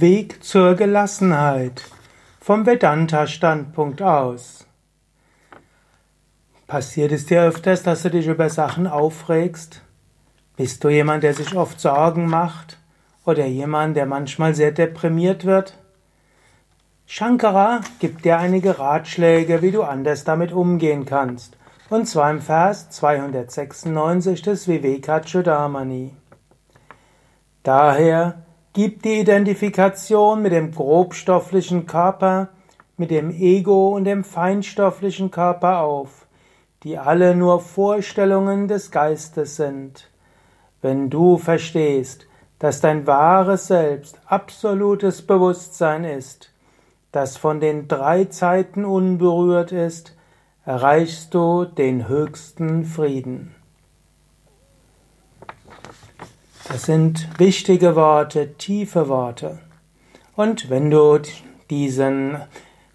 Weg zur Gelassenheit vom Vedanta-Standpunkt aus. Passiert es dir öfters, dass du dich über Sachen aufregst? Bist du jemand, der sich oft Sorgen macht? Oder jemand, der manchmal sehr deprimiert wird? Shankara gibt dir einige Ratschläge, wie du anders damit umgehen kannst. Und zwar im Vers 296 des Vivekachudamani. Daher Gib die Identifikation mit dem grobstofflichen Körper, mit dem Ego und dem feinstofflichen Körper auf, die alle nur Vorstellungen des Geistes sind. Wenn du verstehst, dass dein wahres Selbst absolutes Bewusstsein ist, das von den drei Zeiten unberührt ist, erreichst du den höchsten Frieden. Das sind wichtige Worte, tiefe Worte. Und wenn du diesen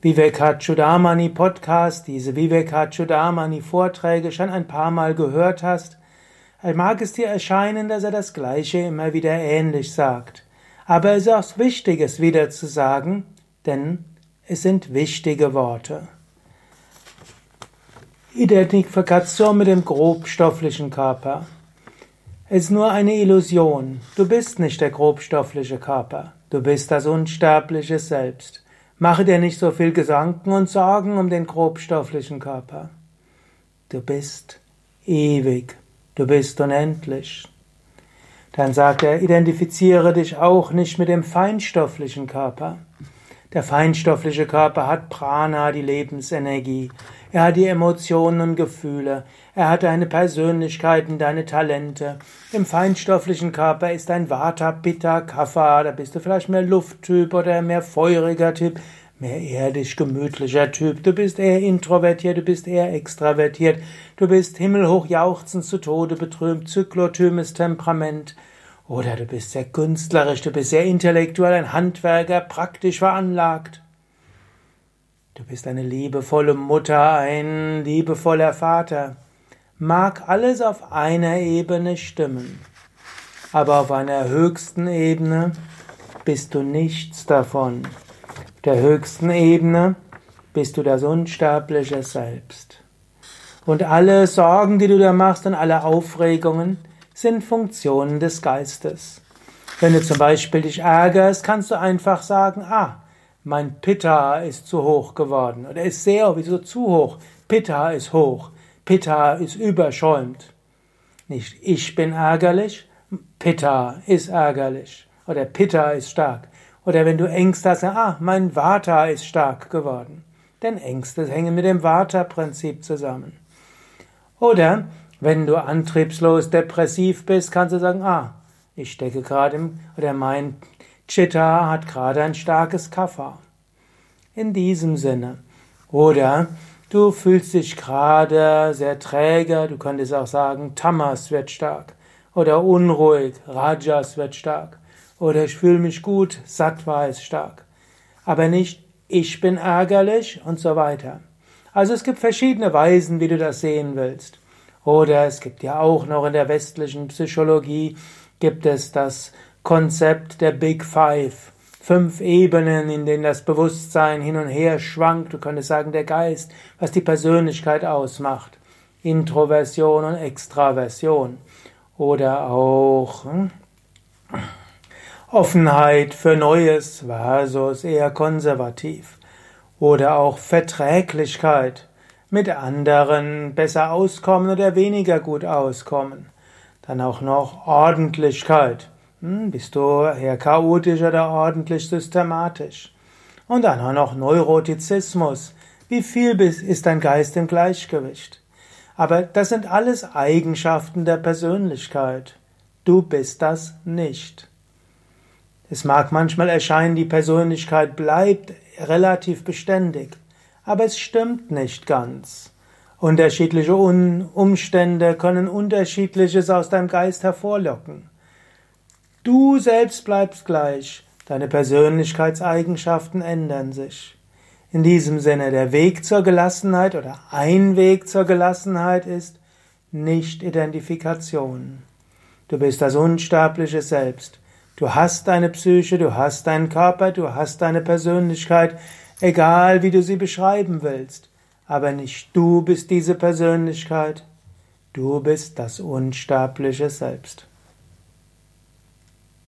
Vivekachudamani Podcast, diese Vivekachudamani Vorträge schon ein paar Mal gehört hast, mag es dir erscheinen, dass er das Gleiche immer wieder ähnlich sagt. Aber es ist auch wichtig, es wieder zu sagen, denn es sind wichtige Worte. Identifikation mit dem grobstofflichen Körper ist nur eine Illusion. Du bist nicht der grobstoffliche Körper. Du bist das unsterbliche Selbst. Mache dir nicht so viel Gedanken und Sorgen um den grobstofflichen Körper. Du bist ewig. Du bist unendlich. Dann sagt er, identifiziere dich auch nicht mit dem feinstofflichen Körper. Der feinstoffliche Körper hat Prana, die Lebensenergie. Er hat die Emotionen und Gefühle. Er hat deine Persönlichkeiten, deine Talente. Im feinstofflichen Körper ist ein Vata, Pitta, Kapha. Da bist du vielleicht mehr Lufttyp oder mehr feuriger Typ, mehr erdisch gemütlicher Typ. Du bist eher introvertiert, du bist eher extravertiert. Du bist himmelhoch jauchzend zu Tode betrübt, zyklotymes Temperament. Oder du bist sehr künstlerisch, du bist sehr intellektuell, ein Handwerker, praktisch veranlagt. Du bist eine liebevolle Mutter, ein liebevoller Vater. Mag alles auf einer Ebene stimmen, aber auf einer höchsten Ebene bist du nichts davon. Auf der höchsten Ebene bist du das unsterbliche Selbst. Und alle Sorgen, die du da machst und alle Aufregungen, sind Funktionen des Geistes. Wenn du zum Beispiel dich ärgerst, kannst du einfach sagen, ah, mein Pitta ist zu hoch geworden oder ist sehr, wieso zu hoch? Pitta ist hoch, Pitta ist überschäumt. Nicht ich bin ärgerlich, Pitta ist ärgerlich oder Pitta ist stark. Oder wenn du Ängste hast, ah, mein Vata ist stark geworden. Denn Ängste hängen mit dem Vata-Prinzip zusammen. Oder wenn du antriebslos depressiv bist, kannst du sagen, ah, ich stecke gerade im, oder mein Chitta hat gerade ein starkes Kapha. In diesem Sinne. Oder du fühlst dich gerade sehr träge, du könntest auch sagen, Tamas wird stark. Oder unruhig, Rajas wird stark. Oder ich fühle mich gut, Sattva ist stark. Aber nicht, ich bin ärgerlich und so weiter. Also es gibt verschiedene Weisen, wie du das sehen willst. Oder es gibt ja auch noch in der westlichen Psychologie gibt es das Konzept der Big Five. Fünf Ebenen, in denen das Bewusstsein hin und her schwankt. Du könntest sagen, der Geist, was die Persönlichkeit ausmacht. Introversion und Extraversion. Oder auch hm, Offenheit für Neues versus eher konservativ. Oder auch Verträglichkeit mit anderen besser auskommen oder weniger gut auskommen. Dann auch noch Ordentlichkeit. Hm, bist du eher chaotisch oder ordentlich systematisch? Und dann auch noch Neurotizismus. Wie viel ist dein Geist im Gleichgewicht? Aber das sind alles Eigenschaften der Persönlichkeit. Du bist das nicht. Es mag manchmal erscheinen, die Persönlichkeit bleibt relativ beständig. Aber es stimmt nicht ganz. Unterschiedliche Umstände können unterschiedliches aus deinem Geist hervorlocken. Du selbst bleibst gleich, deine Persönlichkeitseigenschaften ändern sich. In diesem Sinne, der Weg zur Gelassenheit oder ein Weg zur Gelassenheit ist Nicht-Identifikation. Du bist das unsterbliche Selbst. Du hast deine Psyche, du hast deinen Körper, du hast deine Persönlichkeit, egal wie du sie beschreiben willst. Aber nicht du bist diese Persönlichkeit, du bist das unsterbliche Selbst.